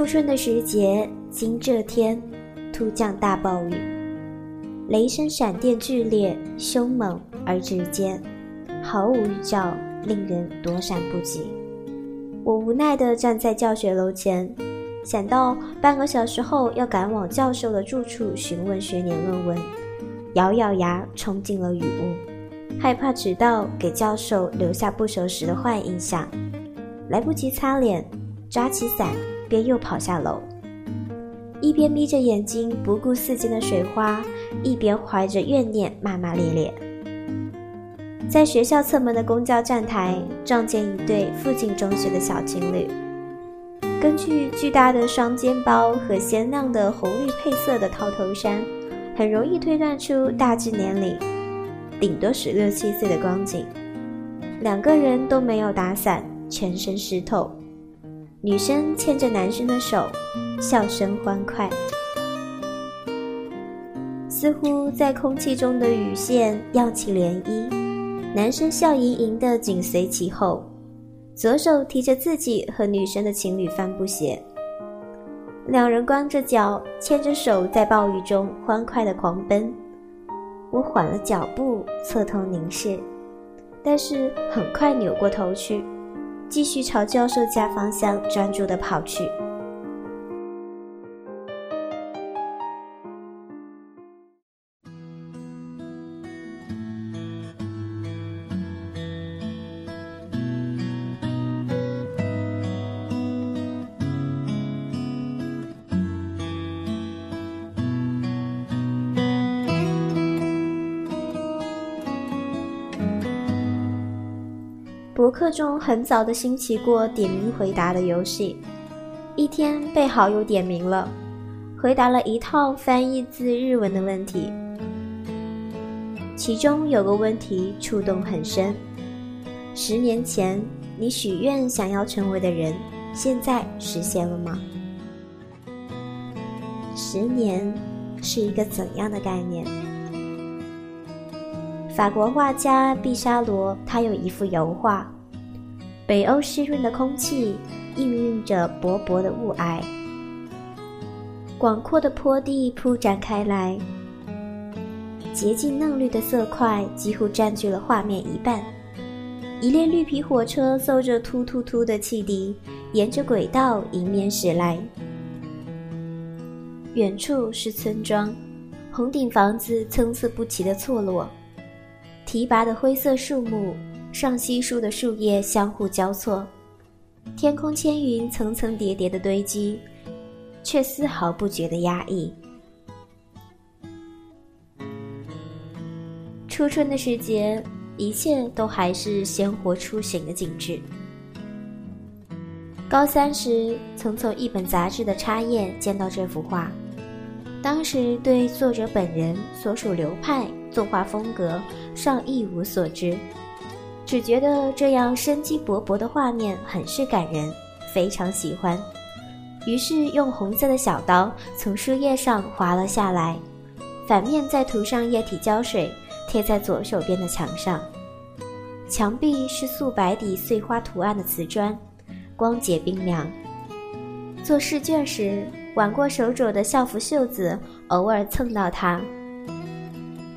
初春的时节，今这天突降大暴雨，雷声闪电剧烈，凶猛而直接，毫无预兆，令人躲闪不及。我无奈地站在教学楼前，想到半个小时后要赶往教授的住处询问学年论文，咬咬牙冲进了雨雾，害怕迟到给教授留下不守时的坏印象，来不及擦脸，抓起伞。便又跑下楼，一边眯着眼睛不顾四溅的水花，一边怀着怨念骂骂咧咧。在学校侧门的公交站台，撞见一对附近中学的小情侣。根据巨大的双肩包和鲜亮的红绿配色的套头衫，很容易推断出大致年龄，顶多十六七岁的光景。两个人都没有打伞，全身湿透。女生牵着男生的手，笑声欢快，似乎在空气中的雨线漾起涟漪。男生笑盈盈的紧随其后，左手提着自己和女生的情侣帆布鞋，两人光着脚，牵着手在暴雨中欢快的狂奔。我缓了脚步，侧头凝视，但是很快扭过头去。继续朝教授家方向专注地跑去。博客中很早的兴起过点名回答的游戏，一天被好友点名了，回答了一套翻译自日文的问题，其中有个问题触动很深：十年前你许愿想要成为的人，现在实现了吗？十年是一个怎样的概念？法国画家毕沙罗，他有一幅油画。北欧湿润的空气氤氲着薄薄的雾霭，广阔的坡地铺展开来，洁净嫩绿的色块几乎占据了画面一半。一列绿皮火车奏着突突突的汽笛，沿着轨道迎面驶来。远处是村庄，红顶房子参差不齐的错落。提拔的灰色树木，上稀疏的树叶相互交错，天空千云层层叠叠的堆积，却丝毫不觉得压抑。初春的时节，一切都还是鲜活初醒的景致。高三时，曾从一本杂志的插页见到这幅画，当时对作者本人所属流派。作画风格尚一无所知，只觉得这样生机勃勃的画面很是感人，非常喜欢。于是用红色的小刀从书页上划了下来，反面再涂上液体胶水，贴在左手边的墙上。墙壁是素白底碎花图案的瓷砖，光洁冰凉。做试卷时，挽过手肘的校服袖子偶尔蹭到它。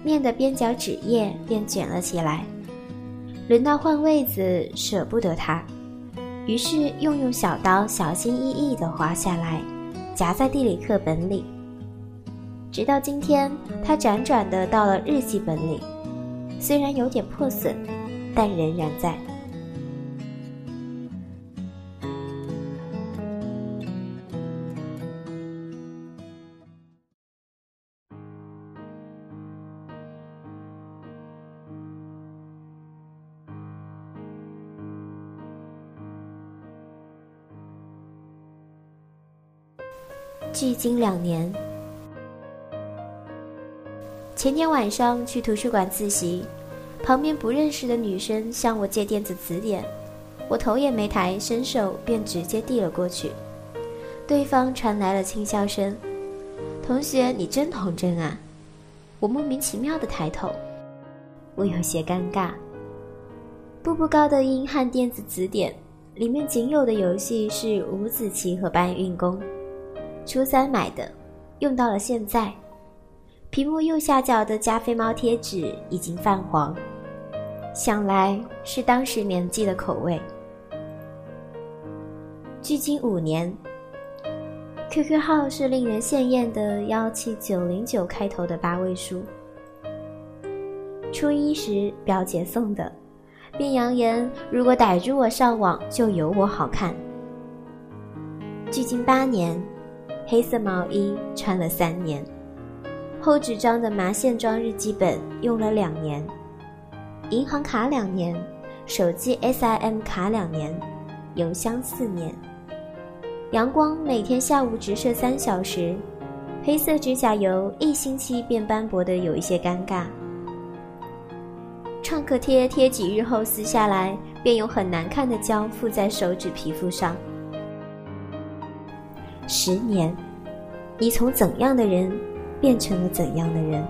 面的边角纸页便卷了起来，轮到换位子，舍不得它，于是又用小刀小心翼翼地划下来，夹在地理课本里。直到今天，它辗转地到了日记本里，虽然有点破损，但仍然在。距今两年，前天晚上去图书馆自习，旁边不认识的女生向我借电子词典，我头也没抬，伸手便直接递了过去。对方传来了轻笑声：“同学，你真童真啊！”我莫名其妙的抬头，我有些尴尬。步步高的英汉电子词典，里面仅有的游戏是五子棋和搬运工。初三买的，用到了现在。屏幕右下角的加菲猫贴纸已经泛黄，想来是当时年纪的口味。距今五年，QQ 号是令人羡艳的幺七九零九开头的八位数。初一时表姐送的，并扬言如果逮住我上网，就有我好看。距今八年，黑色毛衣穿了三年，厚纸张的麻线装日记本用了两年，银行卡两年，手机 SIM 卡两年，邮箱四年。阳光每天下午直射三小时，黑色指甲油一星期便斑驳的有一些尴尬。创可贴贴几日后撕下来，便有很难看的胶附在手指皮肤上。十年，你从怎样的人，变成了怎样的人？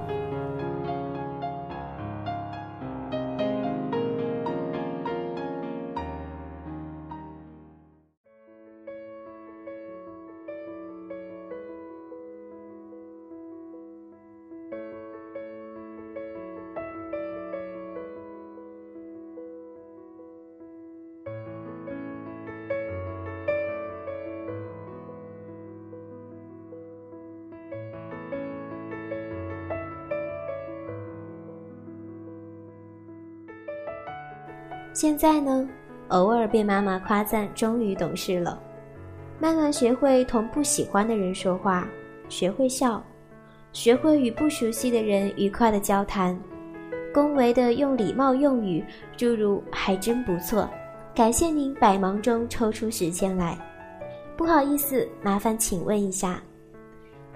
现在呢，偶尔被妈妈夸赞，终于懂事了。慢慢学会同不喜欢的人说话，学会笑，学会与不熟悉的人愉快的交谈，恭维的用礼貌用语，诸如“还真不错”，感谢您百忙中抽出时间来。不好意思，麻烦请问一下。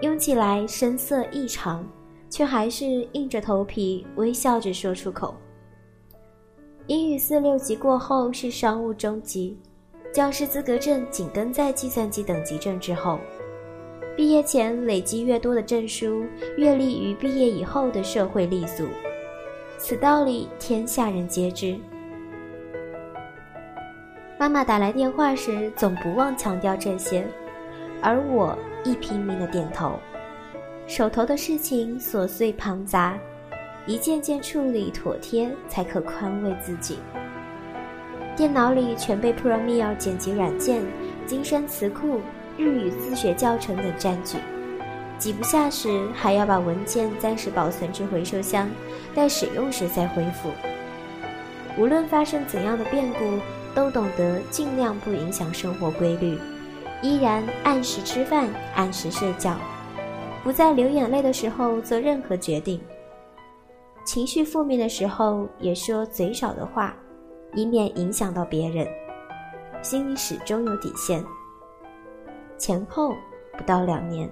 用起来声色异常，却还是硬着头皮微笑着说出口。英语四六级过后是商务中级，教师资格证紧跟在计算机等级证之后。毕业前累积越多的证书，越利于毕业以后的社会立足，此道理天下人皆知。妈妈打来电话时总不忘强调这些，而我亦拼命的点头。手头的事情琐碎庞杂。一件件处理妥帖，才可宽慰自己。电脑里全被 Premiere 剪辑软件、金山词库、日语自学教程等占据，挤不下时还要把文件暂时保存至回收箱，待使用时再恢复。无论发生怎样的变故，都懂得尽量不影响生活规律，依然按时吃饭、按时睡觉，不在流眼泪的时候做任何决定。情绪负面的时候，也说嘴少的话，以免影响到别人。心里始终有底线。前后不到两年，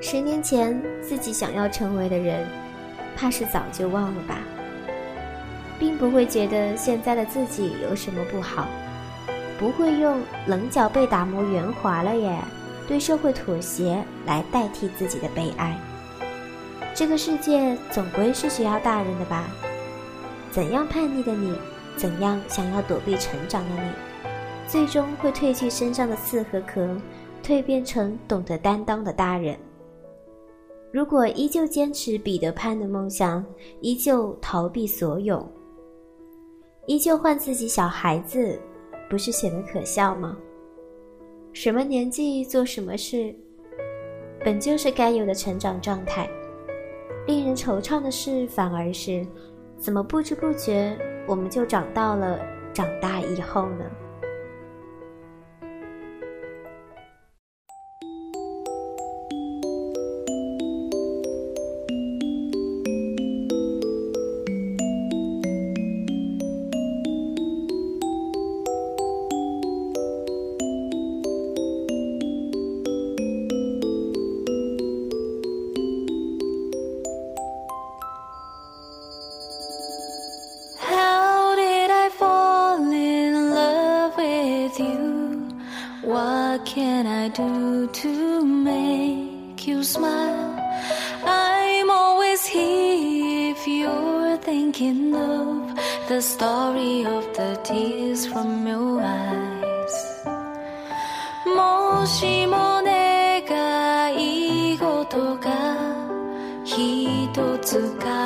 十年前自己想要成为的人，怕是早就忘了吧。并不会觉得现在的自己有什么不好，不会用棱角被打磨圆滑了耶，对社会妥协来代替自己的悲哀。这个世界总归是需要大人的吧？怎样叛逆的你，怎样想要躲避成长的你，最终会褪去身上的刺和壳，蜕变成懂得担当的大人。如果依旧坚持彼得潘的梦想，依旧逃避所有，依旧唤自己小孩子，不是显得可笑吗？什么年纪做什么事，本就是该有的成长状态。令人惆怅的事，反而是，怎么不知不觉我们就长到了长大以后呢？What can I do to make you smile? I'm always here if you're thinking of the story of the tears from your eyes. 혹시 뭐 내가 이곳도가 一つか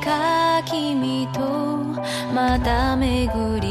か君とまた巡り